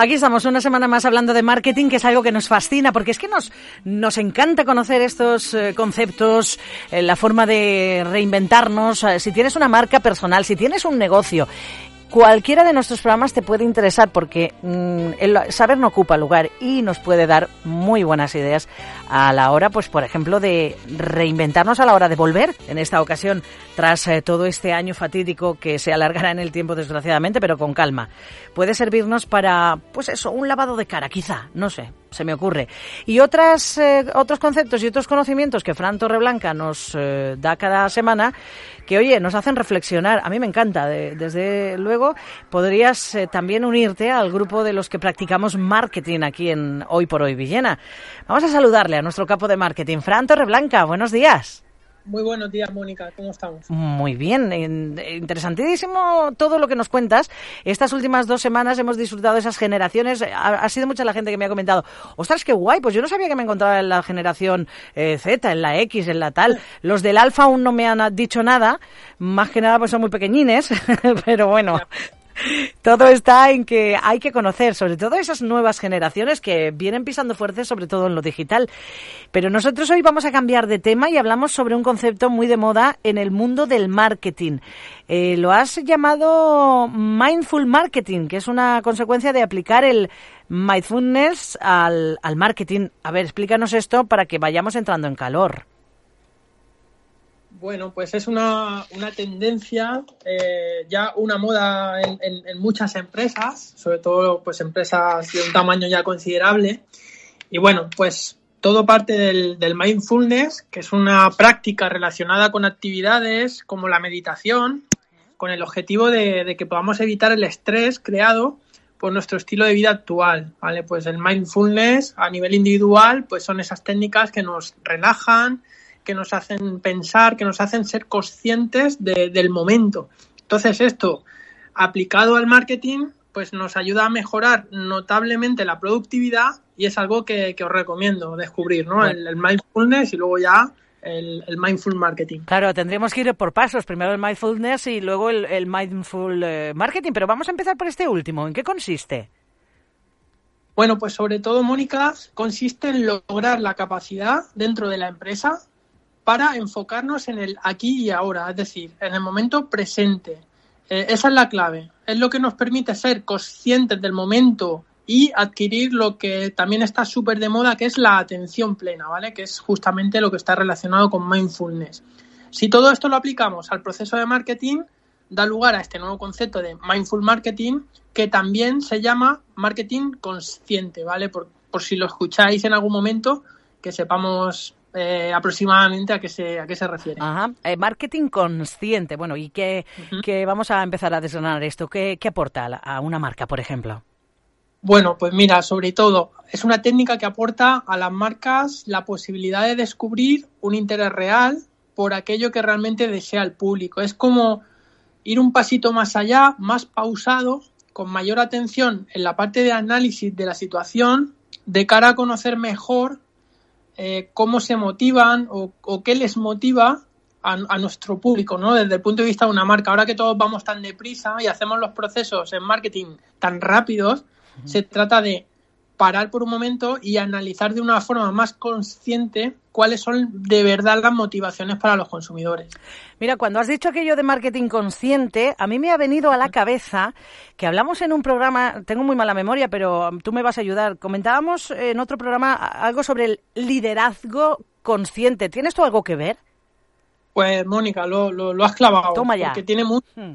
Aquí estamos una semana más hablando de marketing, que es algo que nos fascina, porque es que nos, nos encanta conocer estos eh, conceptos, eh, la forma de reinventarnos. Eh, si tienes una marca personal, si tienes un negocio, cualquiera de nuestros programas te puede interesar porque mm, el saber no ocupa lugar y nos puede dar muy buenas ideas a la hora, pues por ejemplo, de reinventarnos a la hora de volver. En esta ocasión, tras eh, todo este año fatídico que se alargará en el tiempo, desgraciadamente, pero con calma, puede servirnos para, pues eso, un lavado de cara, quizá, no sé, se me ocurre. Y otras, eh, otros conceptos y otros conocimientos que Fran Torreblanca nos eh, da cada semana, que oye, nos hacen reflexionar. A mí me encanta. desde luego, podrías eh, también unirte al grupo de los que practicamos marketing aquí en Hoy por Hoy Villena. Vamos a saludarle a nuestro capo de marketing, Fran Torreblanca. Buenos días. Muy buenos días, Mónica. ¿Cómo estamos? Muy bien. Interesantísimo todo lo que nos cuentas. Estas últimas dos semanas hemos disfrutado de esas generaciones. Ha, sido mucha la gente que me ha comentado, ostras, qué guay, pues yo no sabía que me encontraba en la generación eh, Z, en la X, en la tal. Los del Alfa aún no me han dicho nada. Más que nada, pues son muy pequeñines. Pero bueno, todo está en que hay que conocer, sobre todo esas nuevas generaciones que vienen pisando fuerte, sobre todo en lo digital. Pero nosotros hoy vamos a cambiar de tema y hablamos sobre un concepto muy de moda en el mundo del marketing. Eh, lo has llamado mindful marketing, que es una consecuencia de aplicar el mindfulness al, al marketing. A ver, explícanos esto para que vayamos entrando en calor. Bueno, pues es una, una tendencia, eh, ya una moda en, en, muchas empresas, sobre todo pues empresas de un tamaño ya considerable. Y bueno, pues todo parte del, mindfulness, que es una práctica relacionada con actividades como la meditación, con el objetivo de, de que podamos evitar el estrés creado por nuestro estilo de vida actual, ¿vale? Pues el mindfulness a nivel individual, pues son esas técnicas que nos relajan, que nos hacen pensar, que nos hacen ser conscientes del momento. Entonces esto, aplicado al marketing, pues nos ayuda a mejorar notablemente la productividad y es algo que, os recomiendo descubrir, ¿no? El, mindfulness y luego ya el, mindful marketing. Claro, tendríamos que ir por pasos. Primero el mindfulness y luego el, mindful eh, marketing. Pero vamos a empezar por este último. ¿En qué consiste? Bueno, pues sobre todo, Mónica, consiste en lograr la capacidad dentro de la empresa para enfocarnos en el aquí y ahora, es decir, en el momento presente. Eh, esa es la clave. Es lo que nos permite ser conscientes del momento y adquirir lo que también está súper de moda, que es la atención plena, ¿vale? Que es justamente lo que está relacionado con mindfulness. Si todo esto lo aplicamos al proceso de marketing, da lugar a este nuevo concepto de mindful marketing, que también se llama marketing consciente, ¿vale? Por, por si lo escucháis en algún momento, que sepamos eh, aproximadamente a qué se a qué se refiere. Ajá. Eh, marketing consciente. Bueno, ¿y qué, vamos a empezar a desgranar esto? ¿Qué, aporta a una marca, por ejemplo? Bueno, pues mira, sobre todo, es una técnica que aporta a las marcas la posibilidad de descubrir un interés real por aquello que realmente desea el público. Es como ir un pasito más allá, más pausado, con mayor atención en la parte de análisis de la situación, de cara a conocer mejor eh, cómo se motivan o, qué les motiva a, nuestro público, ¿no? Desde el punto de vista de una marca. Ahora que todos vamos tan deprisa y hacemos los procesos en marketing tan rápidos, se trata de parar por un momento y analizar de una forma más consciente cuáles son de verdad las motivaciones para los consumidores. Mira, cuando has dicho aquello de marketing consciente, a mí me ha venido a la cabeza que hablamos en un programa, tengo muy mala memoria, pero tú me vas a ayudar. Comentábamos en otro programa algo sobre el liderazgo consciente. ¿Tienes tú algo que ver? Pues, Mónica, lo, lo, has clavado. Toma ya. Porque tiene mucho, hmm.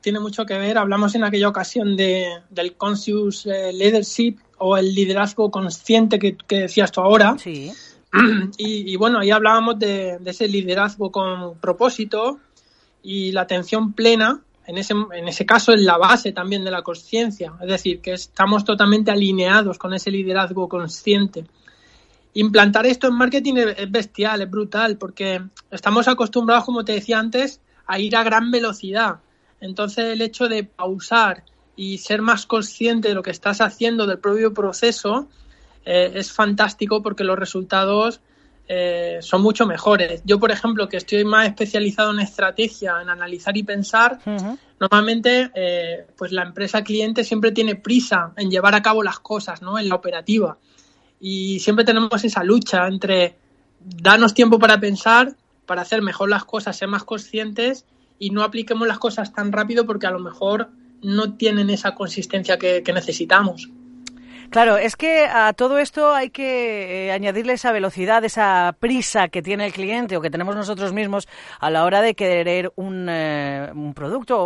Tiene mucho que ver. Hablamos en aquella ocasión de, del conscious eh, leadership o el liderazgo consciente que, decías tú ahora. Y, bueno, ahí hablábamos de, ese liderazgo con propósito y la atención plena, en ese, en ese caso, es la base también de la conciencia. Es decir, que estamos totalmente alineados con ese liderazgo consciente. Implantar esto en marketing es bestial, es brutal, porque estamos acostumbrados, como te decía antes, a ir a gran velocidad. Entonces, el hecho de pausar y ser más consciente de lo que estás haciendo, del propio proceso, eh, es fantástico porque los resultados eh, son mucho mejores. Yo, por ejemplo, que estoy más especializado en estrategia, en analizar y pensar, normalmente eh, pues la empresa cliente siempre tiene prisa en llevar a cabo las cosas, ¿no? En la operativa. Y siempre tenemos esa lucha entre darnos tiempo para pensar, para hacer mejor las cosas, ser más conscientes y no apliquemos las cosas tan rápido porque a lo mejor no tienen esa consistencia que necesitamos. Claro, es que a todo esto hay que eh, añadirle esa velocidad, esa prisa que tiene el cliente o que tenemos nosotros mismos a la hora de querer un, eh, producto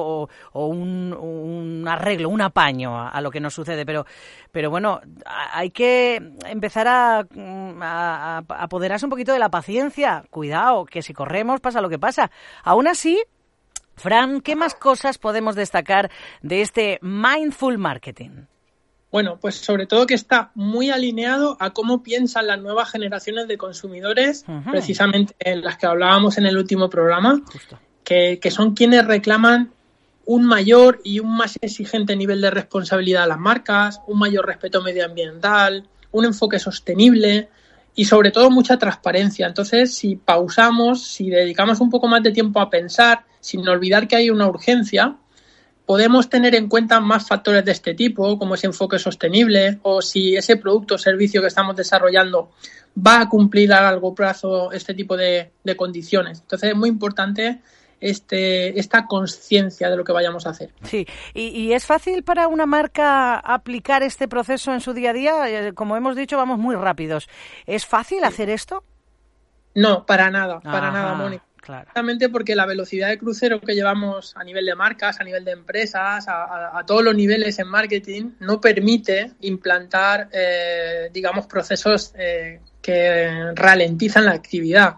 o, un, arreglo, un apaño a, lo que nos sucede. Pero, pero bueno, hay que empezar a, a apoderarse un poquito de la paciencia. Cuidado, que si corremos pasa lo que pasa. Aún así, Fran, ¿qué más cosas podemos destacar de este mindful marketing? Bueno, pues sobre todo que está muy alineado a cómo piensan las nuevas generaciones de consumidores, precisamente en las que hablábamos en el último programa, que, son quienes reclaman un mayor y un más exigente nivel de responsabilidad a las marcas, un mayor respeto medioambiental, un enfoque sostenible y sobre todo mucha transparencia. Entonces, si pausamos, si dedicamos un poco más de tiempo a pensar, sin olvidar que hay una urgencia, podemos tener en cuenta más factores de este tipo, como ese enfoque sostenible o si ese producto o servicio que estamos desarrollando va a cumplir a largo plazo este tipo de, condiciones. Entonces es muy importante este, esta conciencia de lo que vayamos a hacer. Sí, ¿Y, es fácil para una marca aplicar este proceso en su día a día? Eh, como hemos dicho, vamos muy rápidos. ¿Es fácil hacer esto? No, para nada, para nada, Mónica. Exactamente porque la velocidad de crucero que llevamos a nivel de marcas, a nivel de empresas, a, todos los niveles en marketing, no permite implantar, eh, digamos, procesos eh, que ralentizan la actividad.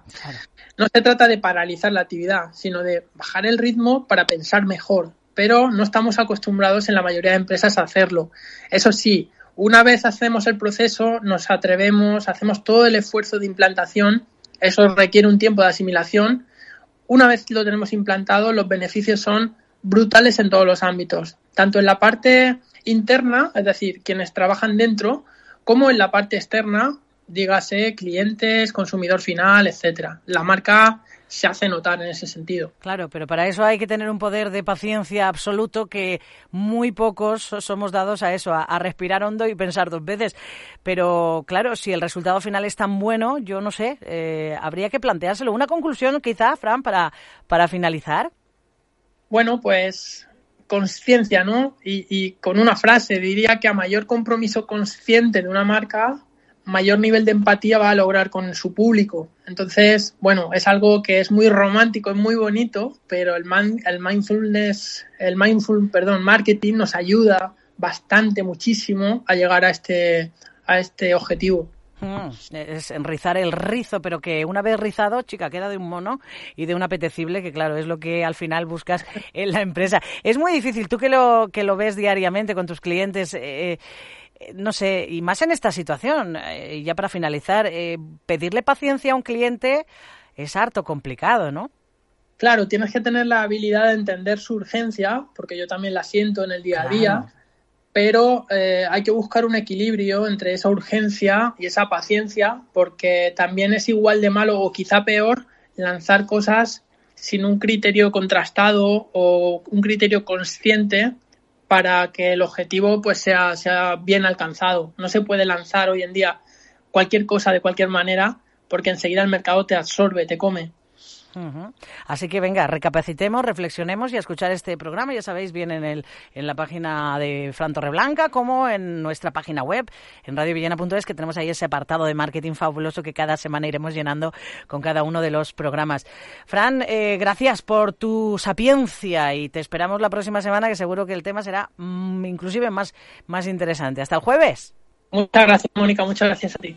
No se trata de paralizar la actividad, sino de bajar el ritmo para pensar mejor. Pero no estamos acostumbrados en la mayoría de empresas a hacerlo. Eso sí, una vez hacemos el proceso, nos atrevemos, hacemos todo el esfuerzo de implantación. Eso requiere un tiempo de asimilación, una vez lo tenemos implantado, los beneficios son brutales en todos los ámbitos, tanto en la parte interna, es decir, quienes trabajan dentro, como en la parte externa, dígase clientes, consumidor final, etcétera. La marca se hace notar en ese sentido. Claro, pero para eso hay que tener un poder de paciencia absoluto que muy pocos somos dados a eso, a, respirar hondo y pensar dos veces. Pero claro, si el resultado final es tan bueno, yo no sé, eh, habría que planteárselo. Una conclusión quizá, Fran, para, para finalizar. Bueno, pues conciencia, ¿no? Y, y con una frase, diría que a mayor compromiso consciente de una marca, mayor nivel de empatía va a lograr con su público. Entonces, bueno, es algo que es muy romántico, es muy bonito, pero el, el mindfulness, el mindful, perdón, marketing nos ayuda bastante, muchísimo a llegar a este, a este objetivo. Mm, es enrizar el rizo, pero que una vez rizado, chica, queda de un mono y de un apetecible, que claro, es lo que al final buscas en la empresa. Es muy difícil, tú que lo, que lo ves diariamente con tus clientes, eh, no sé, y más en esta situación, eh, ya para finalizar, eh, pedirle paciencia a un cliente es harto complicado, ¿no? Claro, tienes que tener la habilidad de entender su urgencia, porque yo también la siento en el día a día, pero eh, hay que buscar un equilibrio entre esa urgencia y esa paciencia, porque también es igual de malo o quizá peor lanzar cosas sin un criterio contrastado o un criterio consciente para que el objetivo pues sea, sea bien alcanzado. No se puede lanzar hoy en día cualquier cosa de cualquier manera porque enseguida el mercado te absorbe, te come. Así que venga, recapacitemos, reflexionemos y a escuchar este programa. Ya sabéis, bien en, el, en la página de Fran Torreblanca como en nuestra página web, en radiovillena.es, que tenemos ahí ese apartado de marketing fabuloso que cada semana iremos llenando con cada uno de los programas. Fran, eh, gracias por tu sapiencia y te esperamos la próxima semana, que seguro que el tema será mm, inclusive más, más interesante. Hasta el jueves. Muchas gracias, Mónica. Muchas gracias a ti.